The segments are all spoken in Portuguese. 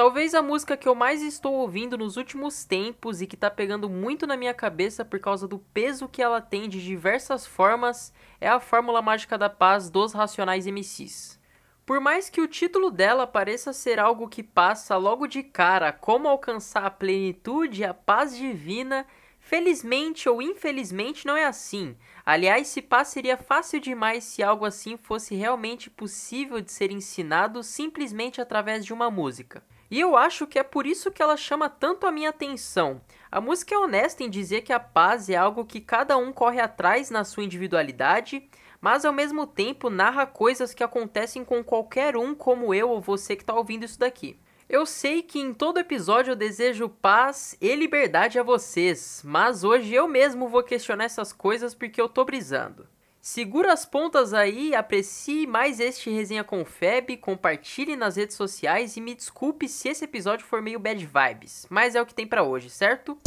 Talvez a música que eu mais estou ouvindo nos últimos tempos e que tá pegando muito na minha cabeça por causa do peso que ela tem de diversas formas é a Fórmula Mágica da Paz dos Racionais MCs. Por mais que o título dela pareça ser algo que passa logo de cara como alcançar a plenitude e a paz divina, felizmente ou infelizmente não é assim. Aliás, se pá seria fácil demais se algo assim fosse realmente possível de ser ensinado simplesmente através de uma música. E eu acho que é por isso que ela chama tanto a minha atenção. A música é honesta em dizer que a paz é algo que cada um corre atrás na sua individualidade, mas ao mesmo tempo narra coisas que acontecem com qualquer um, como eu ou você que está ouvindo isso daqui. Eu sei que em todo episódio eu desejo paz e liberdade a vocês, mas hoje eu mesmo vou questionar essas coisas porque eu tô brisando. Segura as pontas aí, aprecie mais este Resenha com Feb, compartilhe nas redes sociais e me desculpe se esse episódio for meio bad vibes, mas é o que tem para hoje, certo?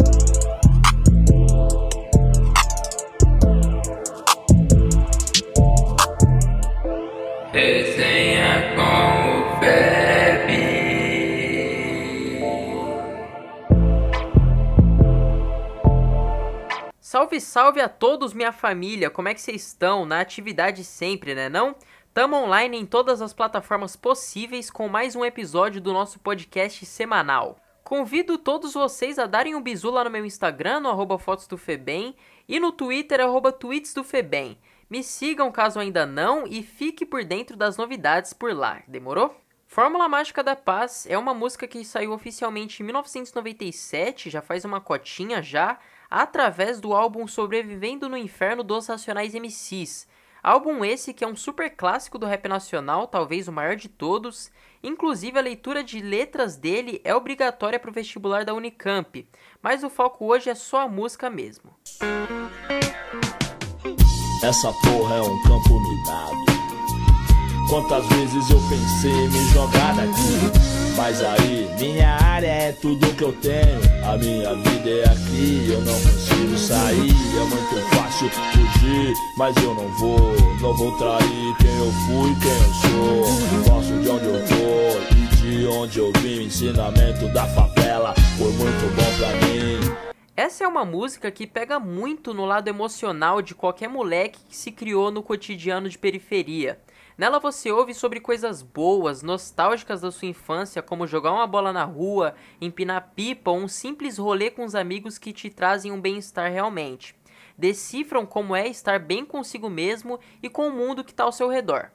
Resenha Salve, salve a todos, minha família! Como é que vocês estão? Na atividade sempre, né não? Tamo online em todas as plataformas possíveis com mais um episódio do nosso podcast semanal. Convido todos vocês a darem um bisu lá no meu Instagram, no arroba fotos do Febem, e no Twitter, arroba tweets do Febem. Me sigam caso ainda não e fique por dentro das novidades por lá, demorou? Fórmula Mágica da Paz é uma música que saiu oficialmente em 1997, já faz uma cotinha já, através do álbum Sobrevivendo no Inferno dos Racionais MCs. Álbum esse que é um super clássico do rap nacional, talvez o maior de todos. Inclusive a leitura de letras dele é obrigatória para o vestibular da Unicamp, mas o foco hoje é só a música mesmo. Essa porra é um campo minado. Quantas vezes eu pensei em me jogar daqui? Mas aí, minha área é tudo que eu tenho. A minha vida é aqui, eu não consigo sair. É muito fácil fugir, mas eu não vou. Não vou trair quem eu fui, quem eu sou. Gosto de onde eu tô e de onde eu vim. Ensinamento da favela foi muito bom pra mim. Essa é uma música que pega muito no lado emocional de qualquer moleque que se criou no cotidiano de periferia. Nela você ouve sobre coisas boas, nostálgicas da sua infância, como jogar uma bola na rua, empinar pipa ou um simples rolê com os amigos que te trazem um bem-estar realmente. Decifram como é estar bem consigo mesmo e com o mundo que está ao seu redor.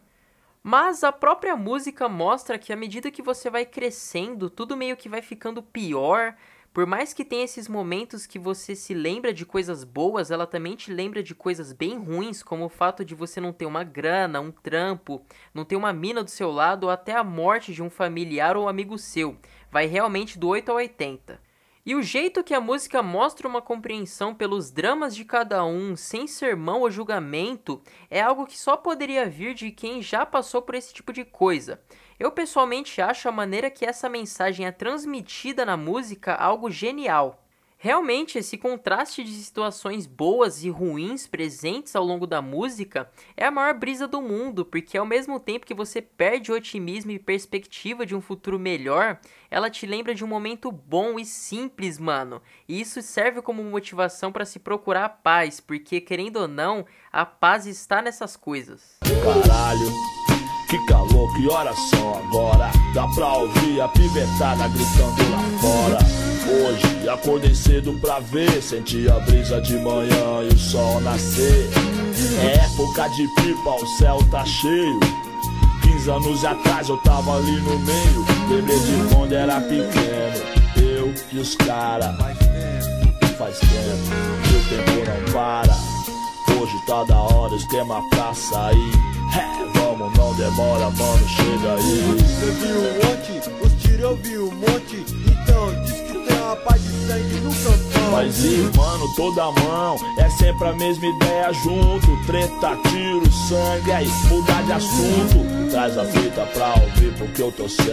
Mas a própria música mostra que à medida que você vai crescendo, tudo meio que vai ficando pior, por mais que tenha esses momentos que você se lembra de coisas boas, ela também te lembra de coisas bem ruins, como o fato de você não ter uma grana, um trampo, não ter uma mina do seu lado ou até a morte de um familiar ou amigo seu. Vai realmente do 8 ao 80. E o jeito que a música mostra uma compreensão pelos dramas de cada um, sem sermão ou julgamento, é algo que só poderia vir de quem já passou por esse tipo de coisa. Eu pessoalmente acho a maneira que essa mensagem é transmitida na música algo genial. Realmente, esse contraste de situações boas e ruins presentes ao longo da música é a maior brisa do mundo, porque ao mesmo tempo que você perde o otimismo e perspectiva de um futuro melhor, ela te lembra de um momento bom e simples, mano. E isso serve como motivação para se procurar a paz, porque querendo ou não, a paz está nessas coisas. Caralho. Que calor, que horas são agora? Dá pra ouvir a pivetada gritando lá fora. Hoje acordei cedo pra ver, senti a brisa de manhã e o sol nascer. É época de pipa, o céu tá cheio. 15 anos atrás eu tava ali no meio. Lembrei de quando era pequeno, eu e os cara. Faz tempo, e o tempo não para. Hoje tá da hora, esquema pra sair. É, vamos, não demora, mano, chega aí. Eu vi um monte, os tiros eu vi um monte. Então, paz de sangue no cantão. Mas e, mano, toda mão é sempre a mesma ideia junto. Treta, tiro, sangue, aí mudar de assunto. Traz a fita pra ouvir porque eu tô sem.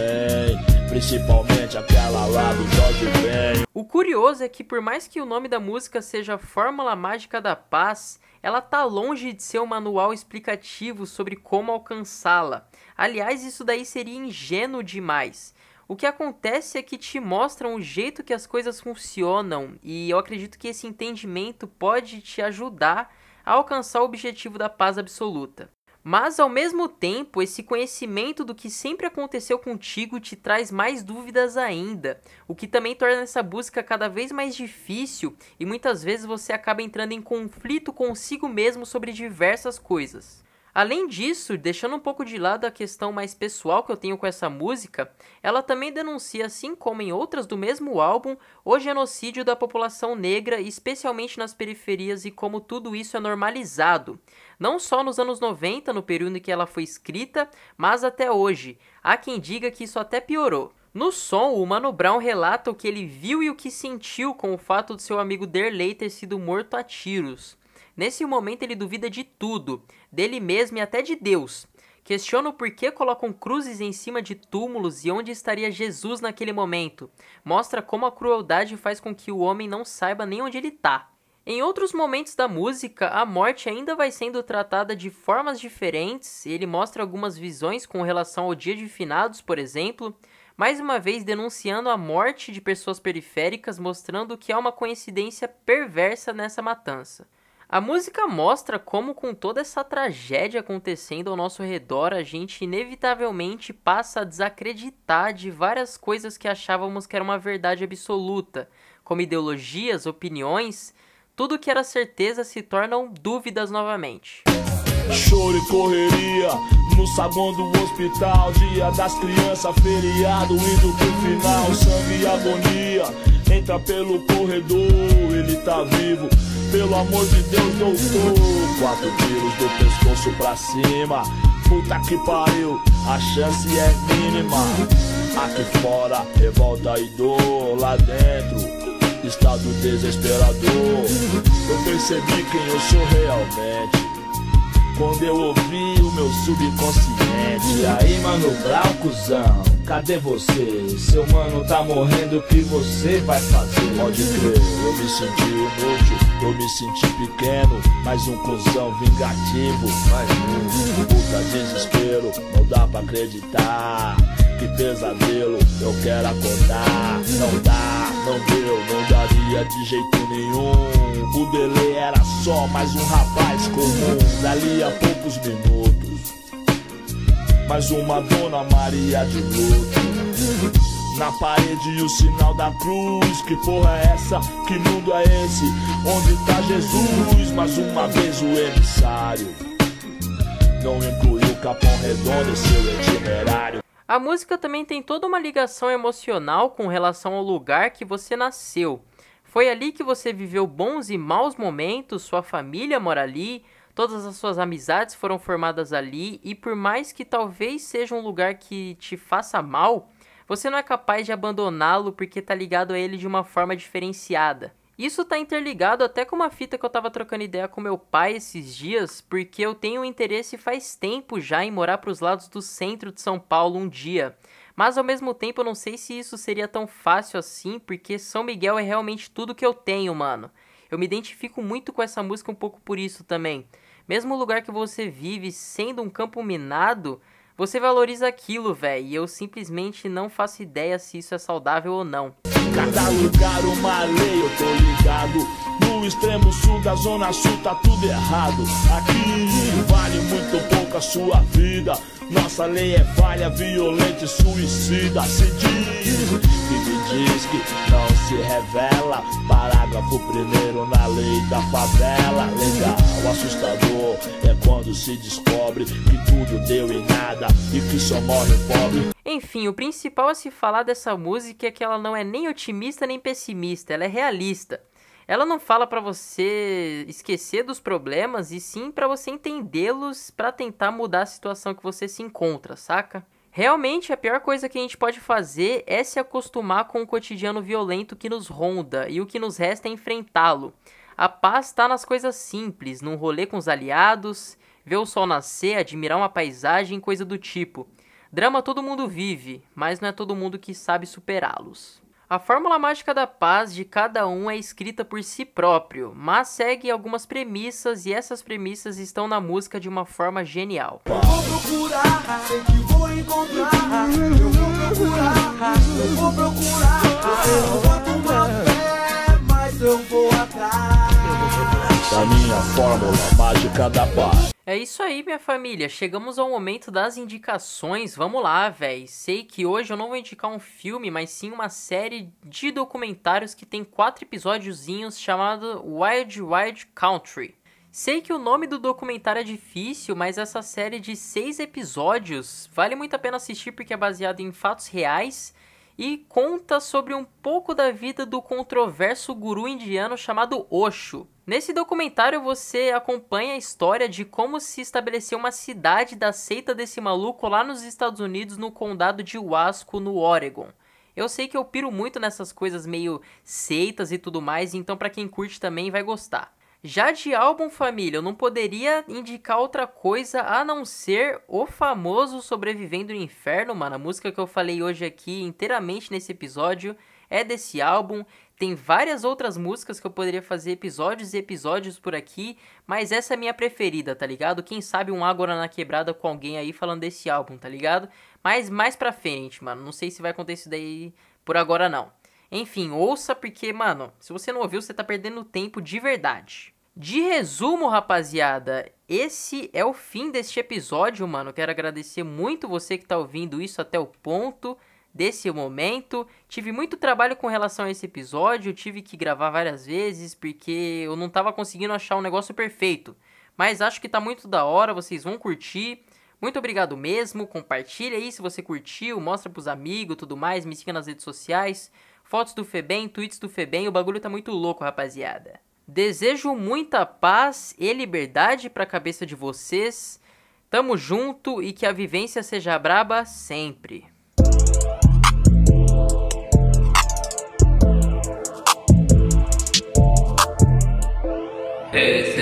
Principalmente aquela lá do Jorge Ben. O curioso é que por mais que o nome da música seja Fórmula Mágica da Paz, ela tá longe de ser um manual explicativo sobre como alcançá-la. Aliás, isso daí seria ingênuo demais. O que acontece é que te mostram o jeito que as coisas funcionam, e eu acredito que esse entendimento pode te ajudar a alcançar o objetivo da paz absoluta. Mas ao mesmo tempo, esse conhecimento do que sempre aconteceu contigo te traz mais dúvidas ainda, o que também torna essa busca cada vez mais difícil e muitas vezes você acaba entrando em conflito consigo mesmo sobre diversas coisas. Além disso, deixando um pouco de lado a questão mais pessoal que eu tenho com essa música, ela também denuncia, assim como em outras do mesmo álbum, o genocídio da população negra, especialmente nas periferias e como tudo isso é normalizado. Não só nos anos 90, no período em que ela foi escrita, mas até hoje. Há quem diga que isso até piorou. No som, o Mano Brown relata o que ele viu e o que sentiu com o fato de seu amigo Derley ter sido morto a tiros. Nesse momento ele duvida de tudo, dele mesmo e até de Deus. Questiona o porquê colocam cruzes em cima de túmulos e onde estaria Jesus naquele momento. Mostra como a crueldade faz com que o homem não saiba nem onde ele está. Em outros momentos da música, a morte ainda vai sendo tratada de formas diferentes. Ele mostra algumas visões com relação ao dia de finados, por exemplo, mais uma vez denunciando a morte de pessoas periféricas, mostrando que há uma coincidência perversa nessa matança. A música mostra como, com toda essa tragédia acontecendo ao nosso redor, a gente inevitavelmente passa a desacreditar de várias coisas que achávamos que era uma verdade absoluta, como ideologias, opiniões, tudo que era certeza se tornam dúvidas novamente. Choro e correria no saguão do hospital. Dia das crianças, feriado, indo pro final. Sangue e agonia, entra pelo corredor, ele tá vivo. Pelo amor de Deus, doutor. Quatro tiros do pescoço pra cima. Puta que pariu, a chance é mínima. Aqui fora, revolta e dor. Lá dentro, estado desesperador. Eu percebi quem eu sou realmente. Quando eu ouvi o meu subconsciente E aí, mano, brau, cuzão Cadê você? Seu mano tá morrendo, o que você vai fazer? Pode crer, eu me senti inútil Eu me senti pequeno Mais um cuzão vingativo Mais um Puta desespero, não dá pra acreditar Que pesadelo, eu quero acordar Não dá, não deu, não daria de jeito nenhum o Dele era só mais um rapaz comum. Dali a poucos minutos, mais uma Dona Maria de luto. Na parede o sinal da cruz. Que porra é essa? Que mundo é esse? Onde tá Jesus? Mais uma vez o emissário. Não incluiu o Capão Redondo em seu itinerário. A música também tem toda uma ligação emocional com relação ao lugar que você nasceu. Foi ali que você viveu bons e maus momentos, sua família mora ali, todas as suas amizades foram formadas ali, e por mais que talvez seja um lugar que te faça mal, você não é capaz de abandoná-lo porque tá ligado a ele de uma forma diferenciada. Isso tá interligado até com uma fita que eu tava trocando ideia com meu pai esses dias, porque eu tenho interesse faz tempo já em morar para os lados do centro de São Paulo um dia. Mas ao mesmo tempo eu não sei se isso seria tão fácil assim, porque São Miguel é realmente tudo que eu tenho, mano. Eu me identifico muito com essa música um pouco por isso também. Mesmo o lugar que você vive sendo um campo minado, você valoriza aquilo, velho. E eu simplesmente não faço ideia se isso é saudável ou não. Cada lugar uma lei, eu tô ligado. No extremo sul da zona sul tá tudo errado. Aqui vale muito pouco a sua vida. Nossa lei é falha, violenta e suicida. Se diz me diz que não se revela. Parágrafo primeiro na lei da favela. Legal, assustador é quando se descobre que tudo deu em nada e que só morre o pobre. Enfim, o principal a se falar dessa música é que ela não é nem otimista nem pessimista, ela é realista. Ela não fala para você esquecer dos problemas e sim para você entendê-los para tentar mudar a situação que você se encontra, saca? Realmente a pior coisa que a gente pode fazer é se acostumar com o cotidiano violento que nos ronda e o que nos resta é enfrentá-lo. A paz está nas coisas simples, num rolê com os aliados, ver o sol nascer, admirar uma paisagem, coisa do tipo. Drama todo mundo vive, mas não é todo mundo que sabe superá-los. A fórmula mágica da paz de cada um é escrita por si próprio, mas segue algumas premissas e essas premissas estão na música de uma forma genial. Vou procurar, sei que vou encontrar. Eu vou procurar, eu vou procurar. Eu não boto uma fé, mas eu vou atrás. Da minha fórmula mágica da paz. É isso aí, minha família. Chegamos ao momento das indicações. Vamos lá, véi. Sei que hoje eu não vou indicar um filme, mas sim uma série de documentários que tem quatro episódiozinhos chamado Wild Wild Country. Sei que o nome do documentário é difícil, mas essa série de seis episódios vale muito a pena assistir porque é baseado em fatos reais e conta sobre um pouco da vida do controverso guru indiano chamado Osho. Nesse documentário você acompanha a história de como se estabeleceu uma cidade da seita desse maluco lá nos Estados Unidos, no condado de Wasco, no Oregon. Eu sei que eu piro muito nessas coisas meio seitas e tudo mais, então para quem curte também vai gostar. Já de álbum família, eu não poderia indicar outra coisa a não ser o famoso Sobrevivendo no Inferno, mano. A música que eu falei hoje aqui inteiramente nesse episódio é desse álbum. Tem várias outras músicas que eu poderia fazer episódios e episódios por aqui, mas essa é minha preferida, tá ligado? Quem sabe um Agora na Quebrada com alguém aí falando desse álbum, tá ligado? Mas mais pra frente, mano. Não sei se vai acontecer daí por agora não. Enfim, ouça porque, mano, se você não ouviu, você tá perdendo tempo de verdade. De resumo, rapaziada, esse é o fim deste episódio, mano. Quero agradecer muito você que tá ouvindo isso até o ponto desse momento. Tive muito trabalho com relação a esse episódio, tive que gravar várias vezes porque eu não tava conseguindo achar um negócio perfeito. Mas acho que tá muito da hora, vocês vão curtir. Muito obrigado mesmo, compartilha aí se você curtiu, mostra pros amigos, tudo mais, me siga nas redes sociais. Fotos do Febem, tweets do Febem, o bagulho tá muito louco, rapaziada. Desejo muita paz e liberdade para a cabeça de vocês. Tamo junto e que a vivência seja braba sempre. Resenha.